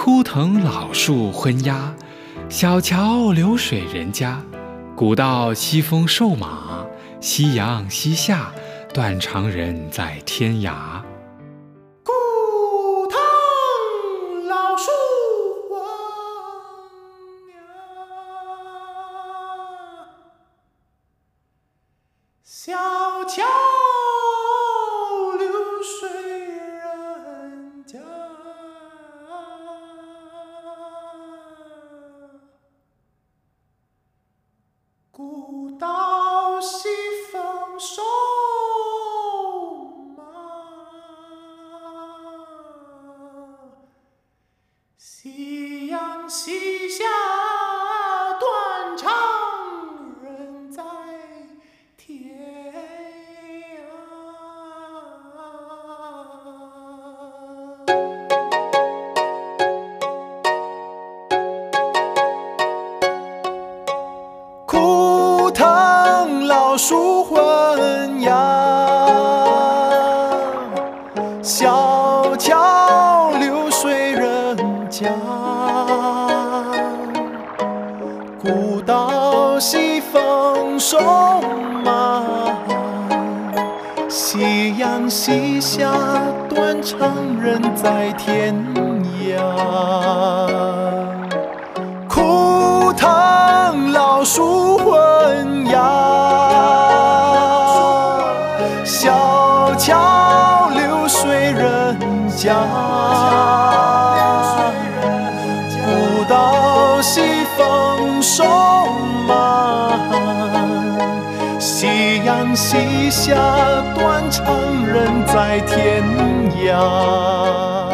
枯藤老树昏鸦，小桥流水人家。古道西风瘦马，夕阳西下，断肠人在天涯。古藤老树小桥古道西风瘦马，树昏鸦，小桥流水人家，古道西风瘦马，夕阳西下，断肠人在天涯。树昏鸦。小桥流水人家，古道西风瘦马，夕阳西下，断肠人在天涯。